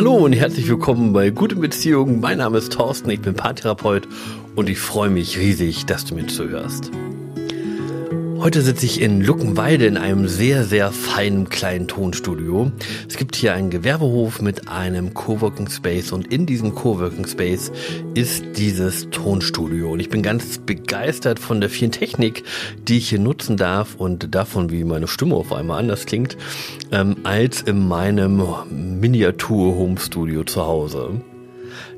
Hallo und herzlich willkommen bei Gute Beziehungen. Mein Name ist Thorsten, ich bin Paartherapeut und ich freue mich riesig, dass du mir zuhörst. Heute sitze ich in Luckenwalde in einem sehr, sehr feinen kleinen Tonstudio. Es gibt hier einen Gewerbehof mit einem Coworking Space und in diesem Coworking Space ist dieses Tonstudio. Und ich bin ganz begeistert von der vielen Technik, die ich hier nutzen darf und davon, wie meine Stimme auf einmal anders klingt, ähm, als in meinem Miniatur-Home-Studio zu Hause.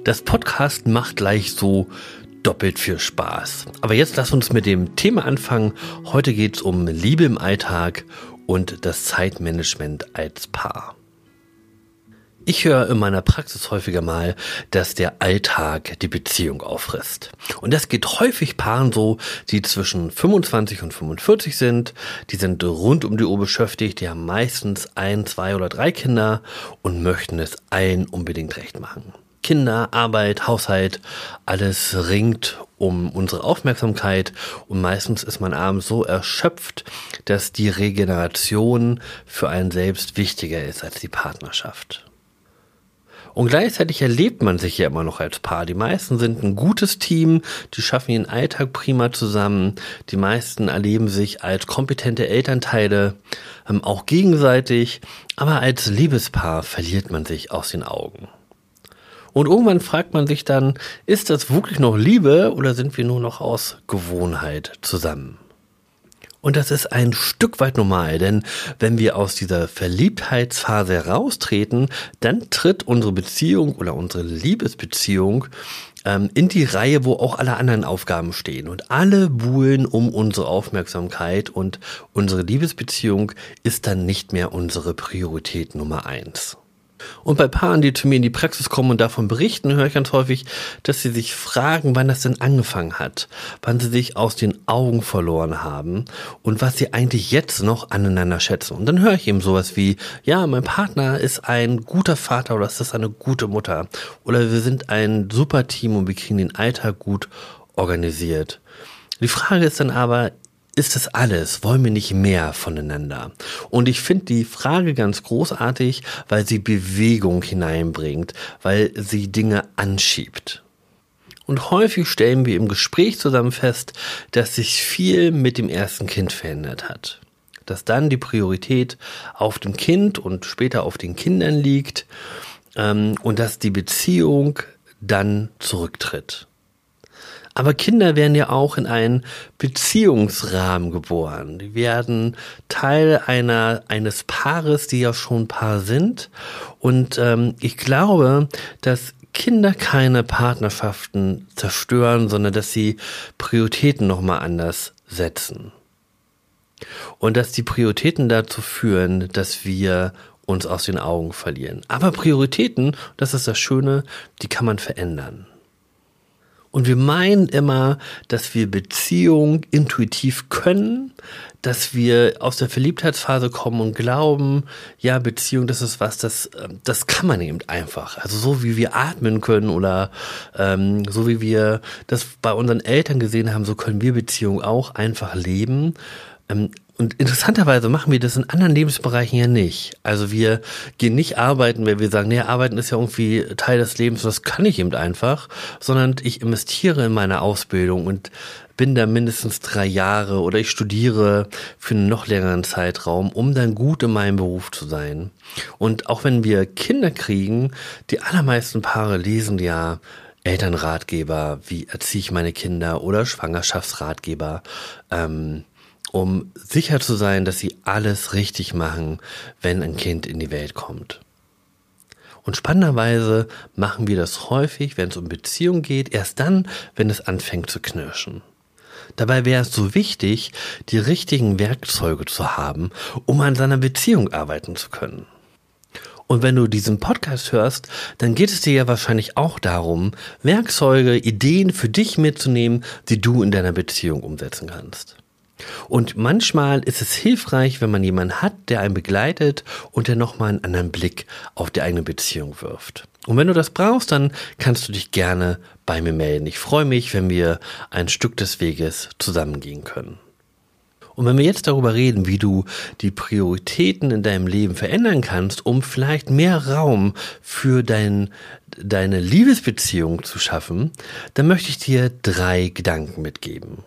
Das Podcast macht gleich so doppelt viel Spaß. Aber jetzt lass uns mit dem Thema anfangen. Heute geht es um Liebe im Alltag und das Zeitmanagement als Paar. Ich höre in meiner Praxis häufiger mal, dass der Alltag die Beziehung auffrisst. Und das geht häufig Paaren so, die zwischen 25 und 45 sind. Die sind rund um die Uhr beschäftigt, die haben meistens ein, zwei oder drei Kinder und möchten es allen unbedingt recht machen. Kinder, Arbeit, Haushalt, alles ringt um unsere Aufmerksamkeit und meistens ist man abends so erschöpft, dass die Regeneration für einen selbst wichtiger ist als die Partnerschaft. Und gleichzeitig erlebt man sich ja immer noch als Paar. Die meisten sind ein gutes Team, die schaffen ihren Alltag prima zusammen. Die meisten erleben sich als kompetente Elternteile, ähm, auch gegenseitig. Aber als Liebespaar verliert man sich aus den Augen. Und irgendwann fragt man sich dann, ist das wirklich noch Liebe oder sind wir nur noch aus Gewohnheit zusammen? Und das ist ein Stück weit normal, denn wenn wir aus dieser Verliebtheitsphase heraustreten, dann tritt unsere Beziehung oder unsere Liebesbeziehung ähm, in die Reihe, wo auch alle anderen Aufgaben stehen. Und alle buhlen um unsere Aufmerksamkeit und unsere Liebesbeziehung ist dann nicht mehr unsere Priorität Nummer eins. Und bei Paaren, die zu mir in die Praxis kommen und davon berichten, höre ich ganz häufig, dass sie sich fragen, wann das denn angefangen hat, wann sie sich aus den Augen verloren haben und was sie eigentlich jetzt noch aneinander schätzen. Und dann höre ich eben sowas wie, ja, mein Partner ist ein guter Vater oder ist das eine gute Mutter oder wir sind ein super Team und wir kriegen den Alltag gut organisiert. Die Frage ist dann aber, ist das alles? Wollen wir nicht mehr voneinander? Und ich finde die Frage ganz großartig, weil sie Bewegung hineinbringt, weil sie Dinge anschiebt. Und häufig stellen wir im Gespräch zusammen fest, dass sich viel mit dem ersten Kind verändert hat. Dass dann die Priorität auf dem Kind und später auf den Kindern liegt ähm, und dass die Beziehung dann zurücktritt. Aber Kinder werden ja auch in einen Beziehungsrahmen geboren. Die werden Teil einer, eines Paares, die ja schon Paar sind. Und ähm, ich glaube, dass Kinder keine Partnerschaften zerstören, sondern dass sie Prioritäten nochmal anders setzen. Und dass die Prioritäten dazu führen, dass wir uns aus den Augen verlieren. Aber Prioritäten, das ist das Schöne, die kann man verändern. Und wir meinen immer, dass wir Beziehung intuitiv können, dass wir aus der Verliebtheitsphase kommen und glauben, ja, Beziehung, das ist was, das, ähm, das kann man eben einfach. Also so wie wir atmen können oder ähm, so wie wir das bei unseren Eltern gesehen haben, so können wir Beziehung auch einfach leben. Ähm, und interessanterweise machen wir das in anderen Lebensbereichen ja nicht. Also wir gehen nicht arbeiten, weil wir sagen, nee, arbeiten ist ja irgendwie Teil des Lebens, das kann ich eben einfach, sondern ich investiere in meine Ausbildung und bin da mindestens drei Jahre oder ich studiere für einen noch längeren Zeitraum, um dann gut in meinem Beruf zu sein. Und auch wenn wir Kinder kriegen, die allermeisten Paare lesen ja Elternratgeber, wie erziehe ich meine Kinder oder Schwangerschaftsratgeber. Ähm, um sicher zu sein, dass sie alles richtig machen, wenn ein Kind in die Welt kommt. Und spannenderweise machen wir das häufig, wenn es um Beziehung geht, erst dann, wenn es anfängt zu knirschen. Dabei wäre es so wichtig, die richtigen Werkzeuge zu haben, um an seiner Beziehung arbeiten zu können. Und wenn du diesen Podcast hörst, dann geht es dir ja wahrscheinlich auch darum, Werkzeuge, Ideen für dich mitzunehmen, die du in deiner Beziehung umsetzen kannst. Und manchmal ist es hilfreich, wenn man jemanden hat, der einen begleitet und der nochmal einen anderen Blick auf die eigene Beziehung wirft. Und wenn du das brauchst, dann kannst du dich gerne bei mir melden. Ich freue mich, wenn wir ein Stück des Weges zusammengehen können. Und wenn wir jetzt darüber reden, wie du die Prioritäten in deinem Leben verändern kannst, um vielleicht mehr Raum für dein, deine Liebesbeziehung zu schaffen, dann möchte ich dir drei Gedanken mitgeben.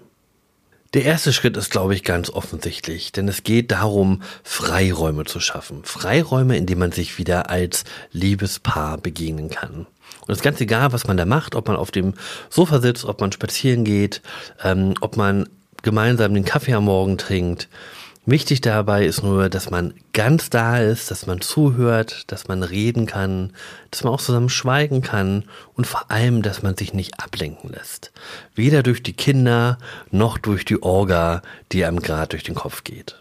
Der erste Schritt ist, glaube ich, ganz offensichtlich, denn es geht darum, Freiräume zu schaffen. Freiräume, in denen man sich wieder als Liebespaar begegnen kann. Und es ist ganz egal, was man da macht, ob man auf dem Sofa sitzt, ob man spazieren geht, ähm, ob man gemeinsam den Kaffee am Morgen trinkt. Wichtig dabei ist nur, dass man ganz da ist, dass man zuhört, dass man reden kann, dass man auch zusammen schweigen kann und vor allem, dass man sich nicht ablenken lässt. Weder durch die Kinder noch durch die Orga, die einem gerade durch den Kopf geht.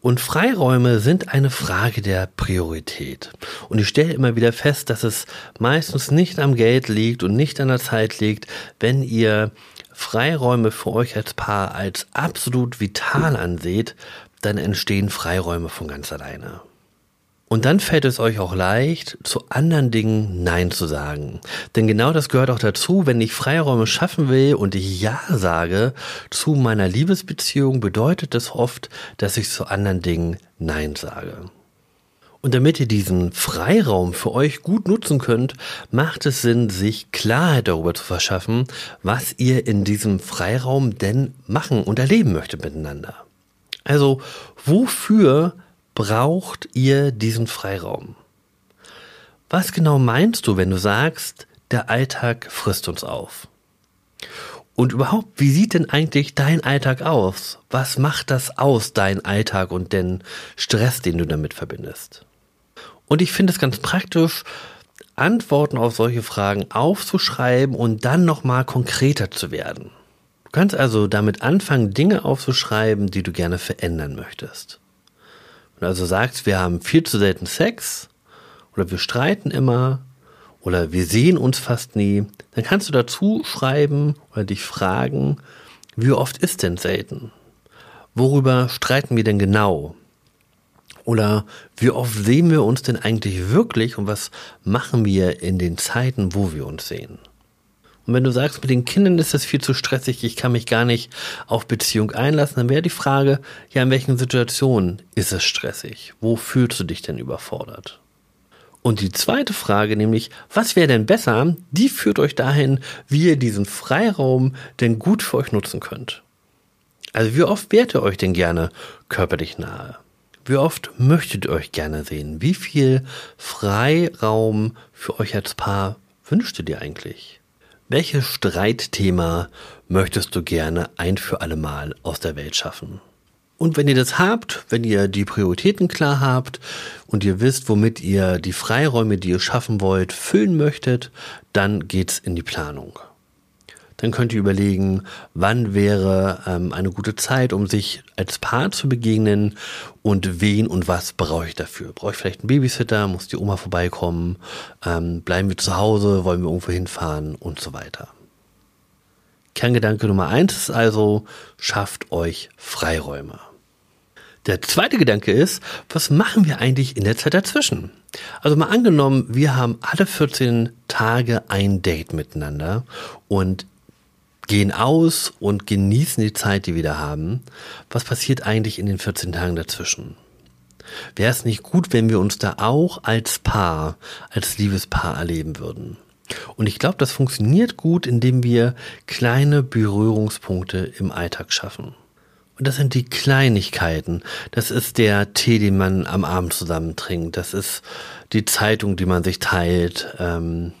Und Freiräume sind eine Frage der Priorität. Und ich stelle immer wieder fest, dass es meistens nicht am Geld liegt und nicht an der Zeit liegt, wenn ihr Freiräume für euch als Paar als absolut vital anseht, dann entstehen Freiräume von ganz alleine. Und dann fällt es euch auch leicht, zu anderen Dingen Nein zu sagen. Denn genau das gehört auch dazu, wenn ich Freiräume schaffen will und ich Ja sage zu meiner Liebesbeziehung, bedeutet das oft, dass ich zu anderen Dingen Nein sage. Und damit ihr diesen Freiraum für euch gut nutzen könnt, macht es Sinn, sich Klarheit darüber zu verschaffen, was ihr in diesem Freiraum denn machen und erleben möchtet miteinander. Also, wofür braucht ihr diesen Freiraum? Was genau meinst du, wenn du sagst, der Alltag frisst uns auf? Und überhaupt, wie sieht denn eigentlich dein Alltag aus? Was macht das aus, dein Alltag und den Stress, den du damit verbindest? Und ich finde es ganz praktisch, Antworten auf solche Fragen aufzuschreiben und dann nochmal konkreter zu werden. Du kannst also damit anfangen, Dinge aufzuschreiben, die du gerne verändern möchtest. Wenn du also sagst, wir haben viel zu selten Sex oder wir streiten immer oder wir sehen uns fast nie, dann kannst du dazu schreiben oder dich fragen, wie oft ist denn selten? Worüber streiten wir denn genau? Oder wie oft sehen wir uns denn eigentlich wirklich und was machen wir in den Zeiten, wo wir uns sehen? Und wenn du sagst, mit den Kindern ist das viel zu stressig, ich kann mich gar nicht auf Beziehung einlassen, dann wäre die Frage, ja, in welchen Situationen ist es stressig? Wo fühlst du dich denn überfordert? Und die zweite Frage, nämlich, was wäre denn besser, die führt euch dahin, wie ihr diesen Freiraum denn gut für euch nutzen könnt. Also wie oft wärt ihr euch denn gerne körperlich nahe? Wie oft möchtet ihr euch gerne sehen? Wie viel Freiraum für euch als Paar wünscht ihr dir eigentlich? Welches Streitthema möchtest du gerne ein für alle Mal aus der Welt schaffen? Und wenn ihr das habt, wenn ihr die Prioritäten klar habt und ihr wisst, womit ihr die Freiräume, die ihr schaffen wollt, füllen möchtet, dann geht's in die Planung. Dann könnt ihr überlegen, wann wäre ähm, eine gute Zeit, um sich als Paar zu begegnen und wen und was brauche ich dafür. Brauche ich vielleicht einen Babysitter, muss die Oma vorbeikommen, ähm, bleiben wir zu Hause, wollen wir irgendwo hinfahren und so weiter. Kerngedanke Nummer eins ist also, schafft euch Freiräume. Der zweite Gedanke ist, was machen wir eigentlich in der Zeit dazwischen? Also mal angenommen, wir haben alle 14 Tage ein Date miteinander und gehen aus und genießen die Zeit, die wir da haben. Was passiert eigentlich in den 14 Tagen dazwischen? Wäre es nicht gut, wenn wir uns da auch als Paar, als Liebespaar erleben würden? Und ich glaube, das funktioniert gut, indem wir kleine Berührungspunkte im Alltag schaffen. Und das sind die Kleinigkeiten. Das ist der Tee, den man am Abend zusammen trinkt. Das ist die Zeitung, die man sich teilt. Ähm,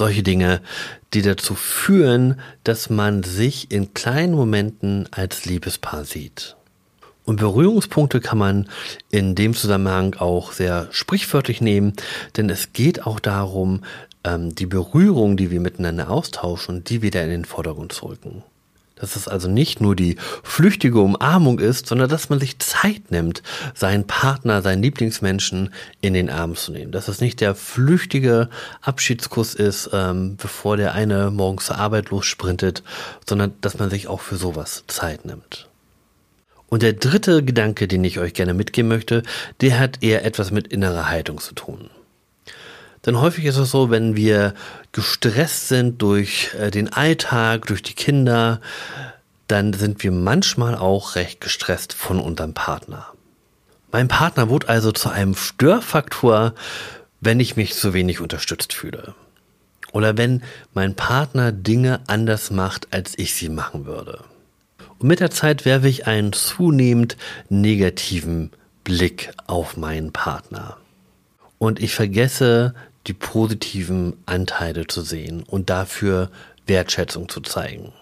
solche Dinge, die dazu führen, dass man sich in kleinen Momenten als Liebespaar sieht. Und Berührungspunkte kann man in dem Zusammenhang auch sehr sprichwörtlich nehmen, denn es geht auch darum, ähm, die Berührung, die wir miteinander austauschen, die wieder in den Vordergrund zu rücken. Dass es also nicht nur die flüchtige Umarmung ist, sondern dass man sich Zeit nimmt, seinen Partner, seinen Lieblingsmenschen in den Arm zu nehmen. Dass es nicht der flüchtige Abschiedskuss ist, ähm, bevor der eine morgens zur Arbeit lossprintet, sondern dass man sich auch für sowas Zeit nimmt. Und der dritte Gedanke, den ich euch gerne mitgeben möchte, der hat eher etwas mit innerer Haltung zu tun. Denn häufig ist es so, wenn wir gestresst sind durch äh, den Alltag, durch die Kinder, dann sind wir manchmal auch recht gestresst von unserem Partner. Mein Partner wurde also zu einem Störfaktor, wenn ich mich zu wenig unterstützt fühle. Oder wenn mein Partner Dinge anders macht, als ich sie machen würde. Und mit der Zeit werfe ich einen zunehmend negativen Blick auf meinen Partner. Und ich vergesse die positiven Anteile zu sehen und dafür Wertschätzung zu zeigen.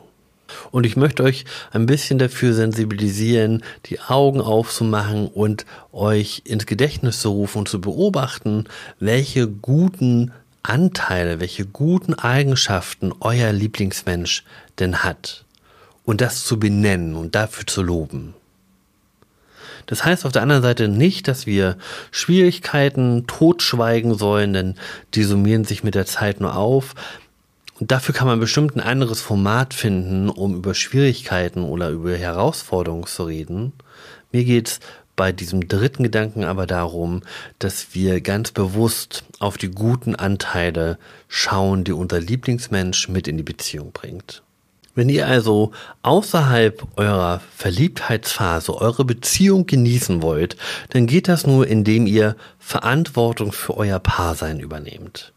Und ich möchte euch ein bisschen dafür sensibilisieren, die Augen aufzumachen und euch ins Gedächtnis zu rufen und zu beobachten, welche guten Anteile, welche guten Eigenschaften euer Lieblingsmensch denn hat. Und das zu benennen und dafür zu loben. Das heißt auf der anderen Seite nicht, dass wir Schwierigkeiten totschweigen sollen, denn die summieren sich mit der Zeit nur auf. Und dafür kann man bestimmt ein anderes Format finden, um über Schwierigkeiten oder über Herausforderungen zu reden. Mir geht's bei diesem dritten Gedanken aber darum, dass wir ganz bewusst auf die guten Anteile schauen, die unser Lieblingsmensch mit in die Beziehung bringt. Wenn ihr also außerhalb eurer Verliebtheitsphase eure Beziehung genießen wollt, dann geht das nur, indem ihr Verantwortung für euer Paarsein übernehmt.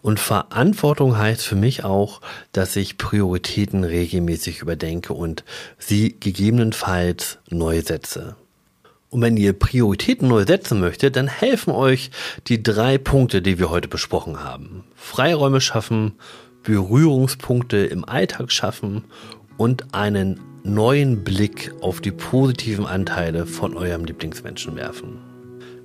Und Verantwortung heißt für mich auch, dass ich Prioritäten regelmäßig überdenke und sie gegebenenfalls neu setze. Und wenn ihr Prioritäten neu setzen möchtet, dann helfen euch die drei Punkte, die wir heute besprochen haben. Freiräume schaffen, Berührungspunkte im Alltag schaffen und einen neuen Blick auf die positiven Anteile von eurem Lieblingsmenschen werfen.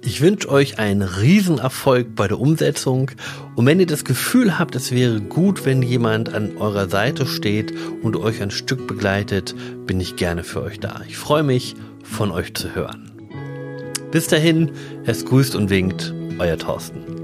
Ich wünsche euch einen Riesenerfolg bei der Umsetzung und wenn ihr das Gefühl habt, es wäre gut, wenn jemand an eurer Seite steht und euch ein Stück begleitet, bin ich gerne für euch da. Ich freue mich, von euch zu hören. Bis dahin, es grüßt und winkt, euer Thorsten.